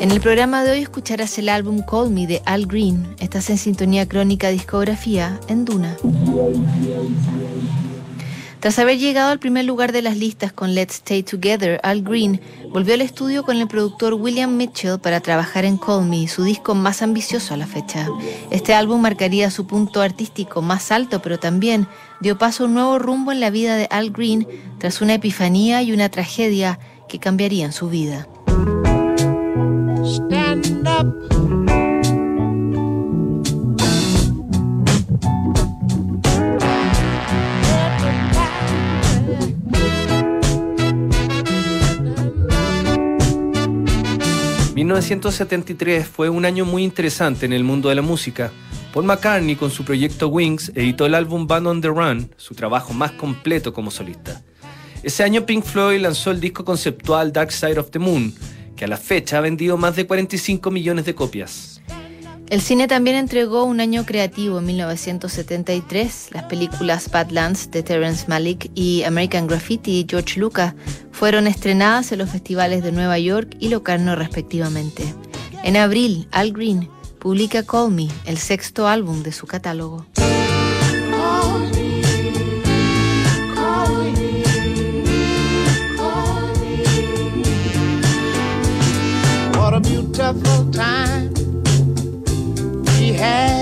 En el programa de hoy escucharás el álbum Call Me de Al Green. Estás en sintonía crónica discografía en Duna. Tras haber llegado al primer lugar de las listas con Let's Stay Together, Al Green volvió al estudio con el productor William Mitchell para trabajar en Call Me, su disco más ambicioso a la fecha. Este álbum marcaría su punto artístico más alto, pero también dio paso a un nuevo rumbo en la vida de Al Green tras una epifanía y una tragedia que cambiarían su vida. 1973 fue un año muy interesante en el mundo de la música. Paul McCartney con su proyecto Wings editó el álbum Band on the Run, su trabajo más completo como solista. Ese año Pink Floyd lanzó el disco conceptual Dark Side of the Moon, que a la fecha ha vendido más de 45 millones de copias. El cine también entregó un año creativo en 1973. Las películas Badlands de Terrence Malick y American Graffiti de George Lucas fueron estrenadas en los festivales de Nueva York y Locarno respectivamente. En abril, Al Green publica Call Me, el sexto álbum de su catálogo. tough time we had.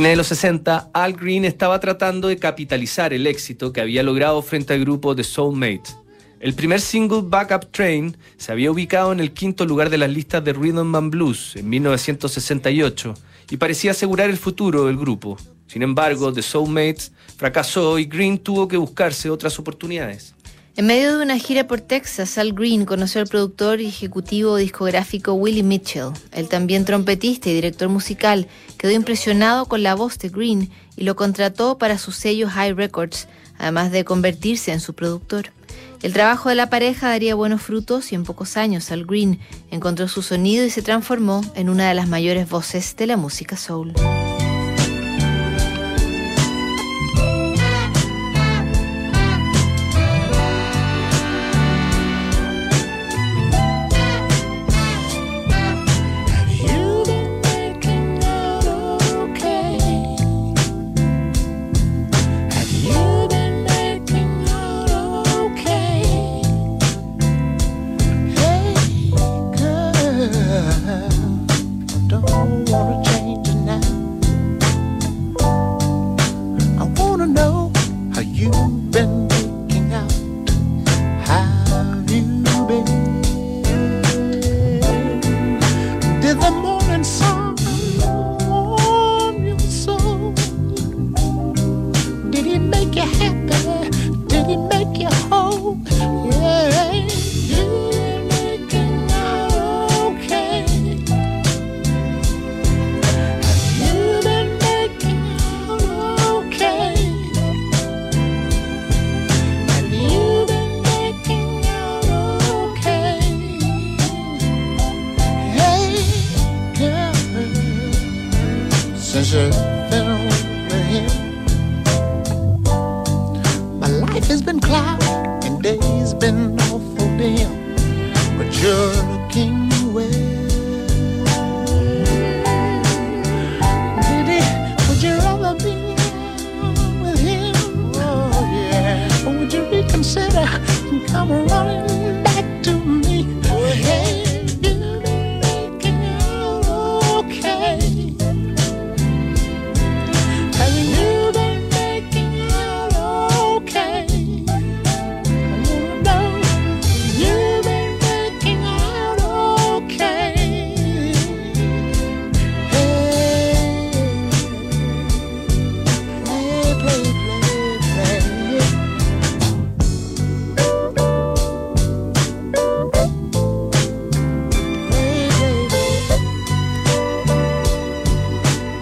Fines de los 60, Al Green estaba tratando de capitalizar el éxito que había logrado frente al grupo The Soulmates. El primer single Backup Train se había ubicado en el quinto lugar de las listas de Rhythm and Blues en 1968 y parecía asegurar el futuro del grupo. Sin embargo, The Soulmates fracasó y Green tuvo que buscarse otras oportunidades. En medio de una gira por Texas, Al Green conoció al productor y ejecutivo discográfico Willie Mitchell. El también trompetista y director musical quedó impresionado con la voz de Green y lo contrató para su sello High Records, además de convertirse en su productor. El trabajo de la pareja daría buenos frutos y en pocos años Al Green encontró su sonido y se transformó en una de las mayores voces de la música soul.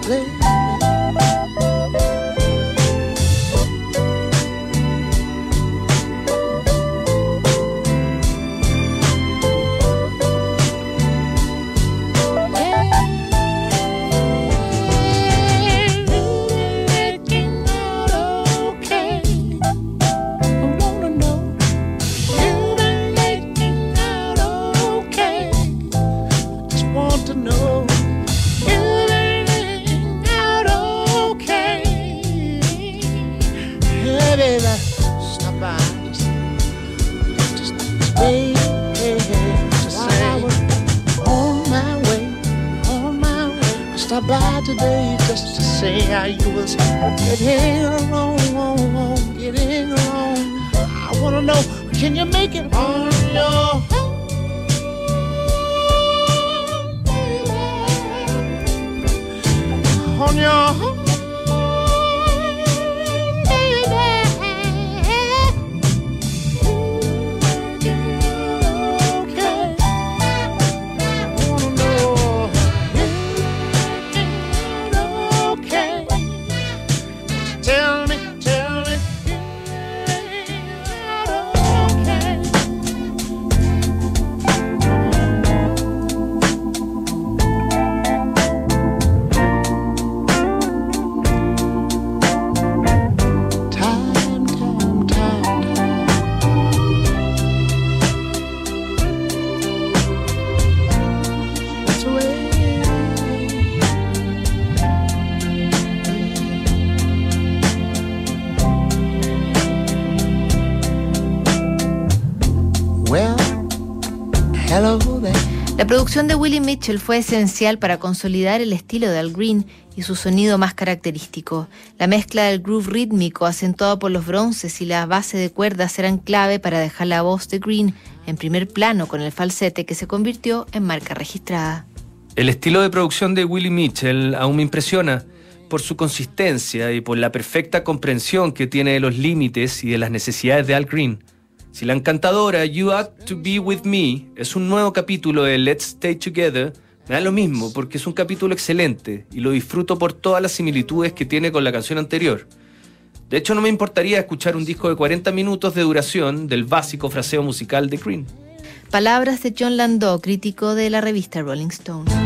dancing Stop by today just to say how you was getting along, getting along. I wanna know, can you make it on your own? On your own. Producción de Willie Mitchell fue esencial para consolidar el estilo de Al Green y su sonido más característico. La mezcla del groove rítmico acentuado por los bronces y la base de cuerdas eran clave para dejar la voz de Green en primer plano con el falsete que se convirtió en marca registrada. El estilo de producción de Willie Mitchell aún me impresiona por su consistencia y por la perfecta comprensión que tiene de los límites y de las necesidades de Al Green. Si la encantadora You Ought to Be With Me es un nuevo capítulo de Let's Stay Together, me da lo mismo porque es un capítulo excelente y lo disfruto por todas las similitudes que tiene con la canción anterior. De hecho, no me importaría escuchar un disco de 40 minutos de duración del básico fraseo musical de Green. Palabras de John Landau, crítico de la revista Rolling Stone.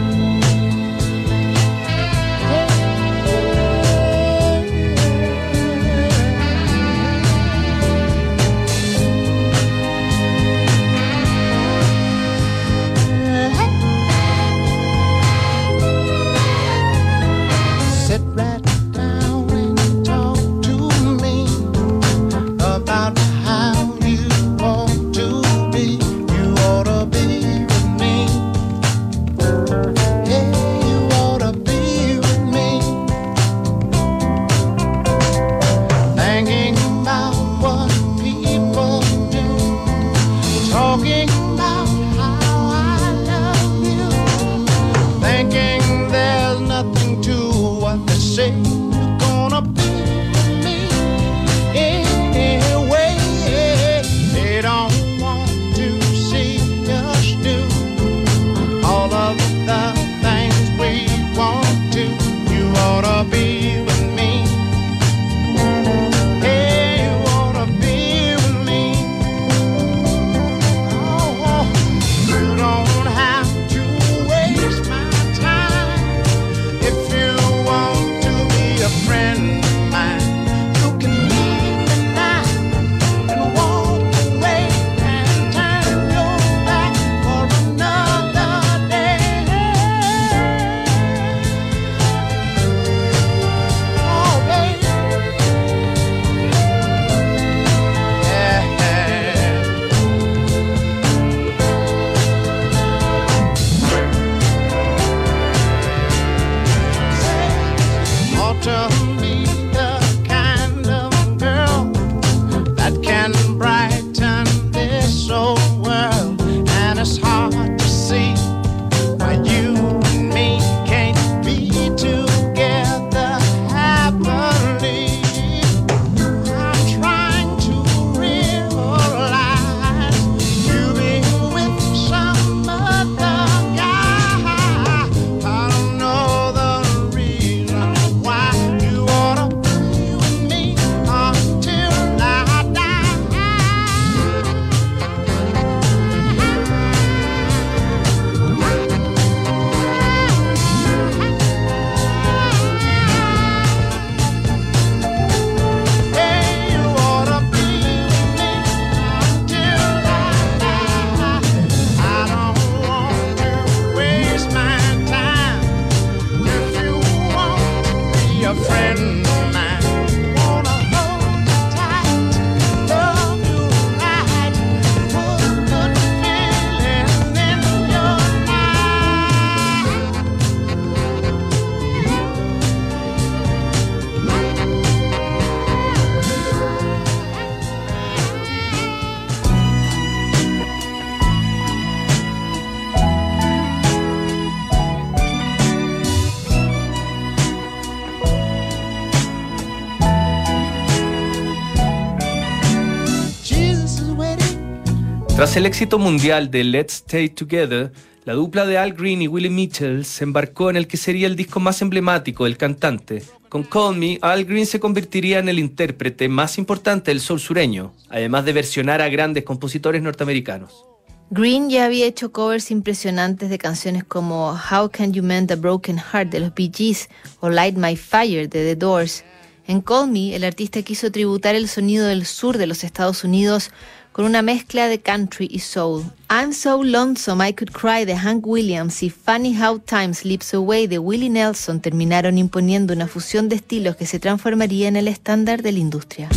Tras el éxito mundial de Let's Stay Together, la dupla de Al Green y Willie Mitchell se embarcó en el que sería el disco más emblemático del cantante. Con Call Me, Al Green se convertiría en el intérprete más importante del sol sureño, además de versionar a grandes compositores norteamericanos. Green ya había hecho covers impresionantes de canciones como How Can You Mend a Broken Heart de los Bee Gees o Light My Fire de The Doors. En Call Me, el artista quiso tributar el sonido del sur de los Estados Unidos con una mezcla de country y soul. I'm So Lonesome I Could Cry de Hank Williams y Funny How Time Slips Away de Willie Nelson terminaron imponiendo una fusión de estilos que se transformaría en el estándar de la industria.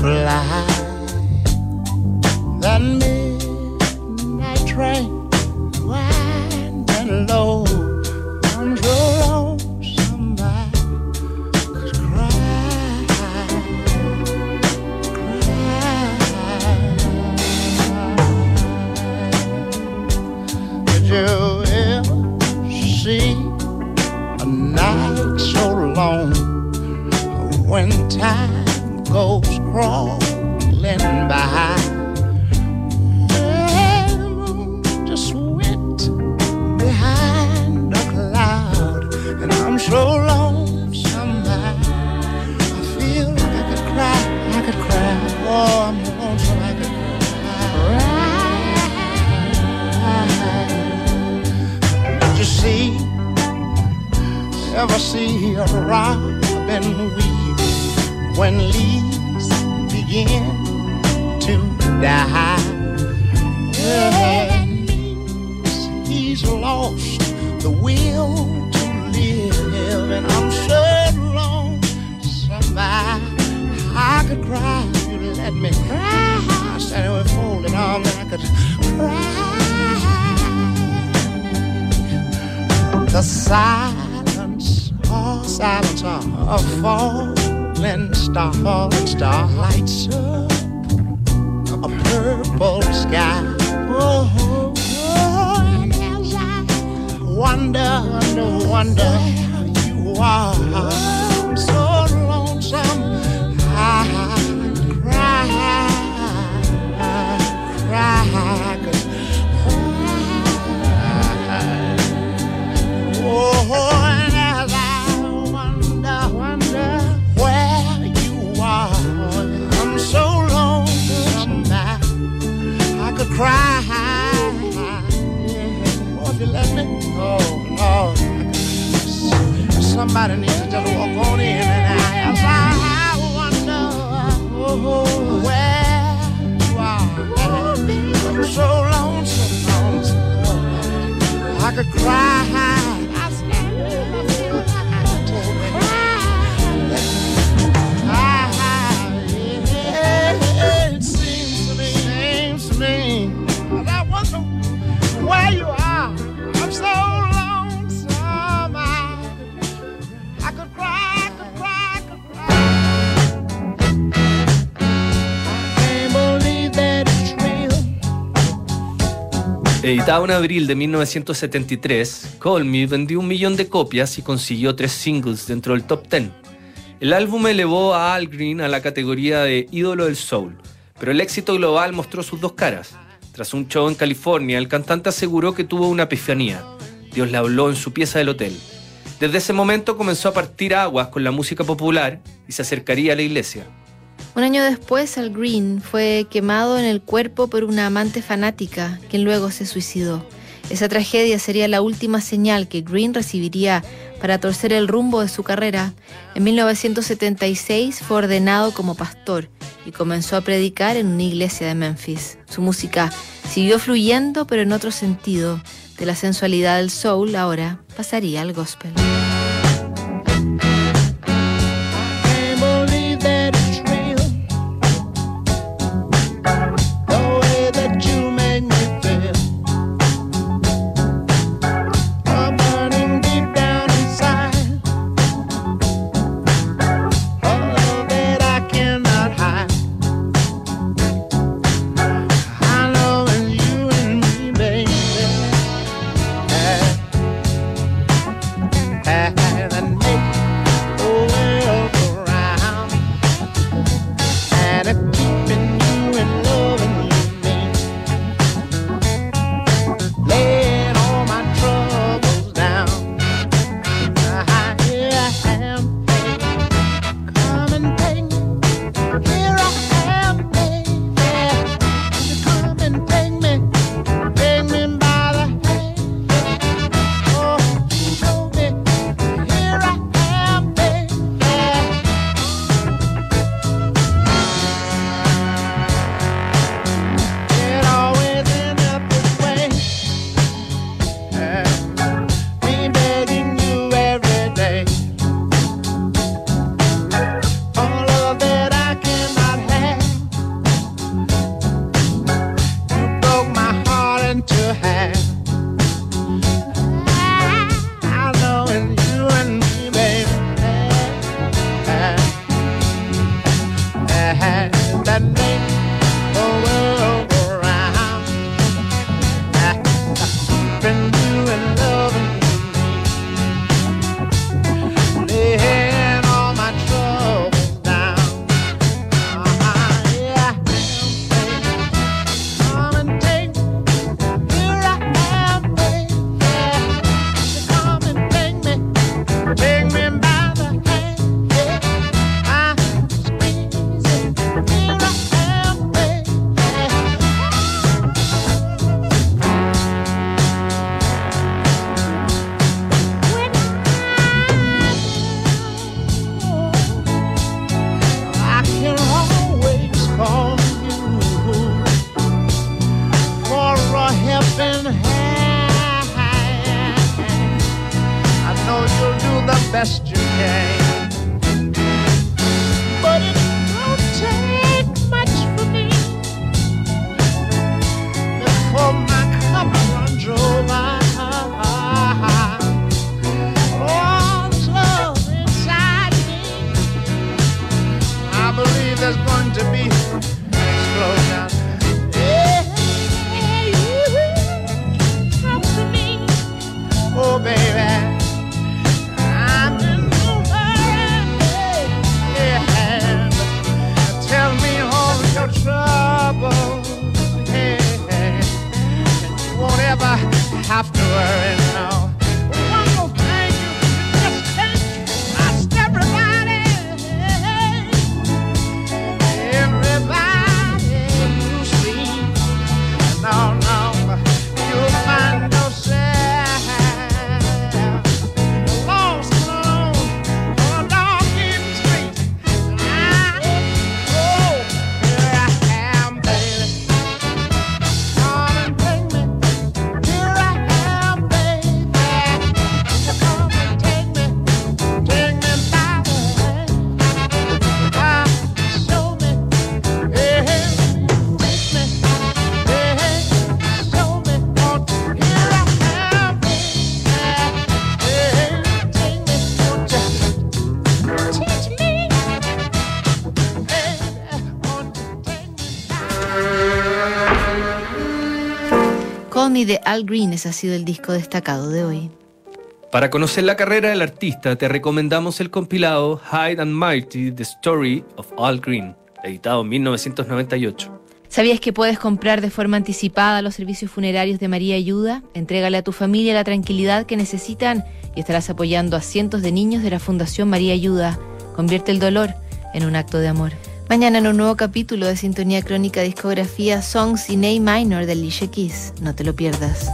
fly. When leaves begin to die? Yeah, he's lost the will to live, and I'm so lonesome. I, I could cry if you let me cry. I Standing with folded arms, and I could cry. The silence, oh, silence oh, oh, falling star, falling star lights up a purple sky. Oh, oh, and as I wonder, wonder, wonder you are, Editado en abril de 1973, Call Me vendió un millón de copias y consiguió tres singles dentro del top 10. El álbum elevó a Al Green a la categoría de ídolo del soul, pero el éxito global mostró sus dos caras. Tras un show en California, el cantante aseguró que tuvo una epifanía. Dios le habló en su pieza del hotel. Desde ese momento comenzó a partir aguas con la música popular y se acercaría a la iglesia. Un año después, Al Green fue quemado en el cuerpo por una amante fanática, quien luego se suicidó. Esa tragedia sería la última señal que Green recibiría para torcer el rumbo de su carrera. En 1976 fue ordenado como pastor y comenzó a predicar en una iglesia de Memphis. Su música siguió fluyendo, pero en otro sentido. De la sensualidad del soul, ahora pasaría al gospel. best you can. De Al Green, ese ha sido el disco destacado de hoy. Para conocer la carrera del artista, te recomendamos el compilado Hide and Mighty, The Story of Al Green, editado en 1998. ¿Sabías que puedes comprar de forma anticipada los servicios funerarios de María Ayuda? Entrégale a tu familia la tranquilidad que necesitan y estarás apoyando a cientos de niños de la Fundación María Ayuda. Convierte el dolor en un acto de amor. Mañana en un nuevo capítulo de Sintonía Crónica Discografía Songs in A Minor de Alicia Keys. No te lo pierdas.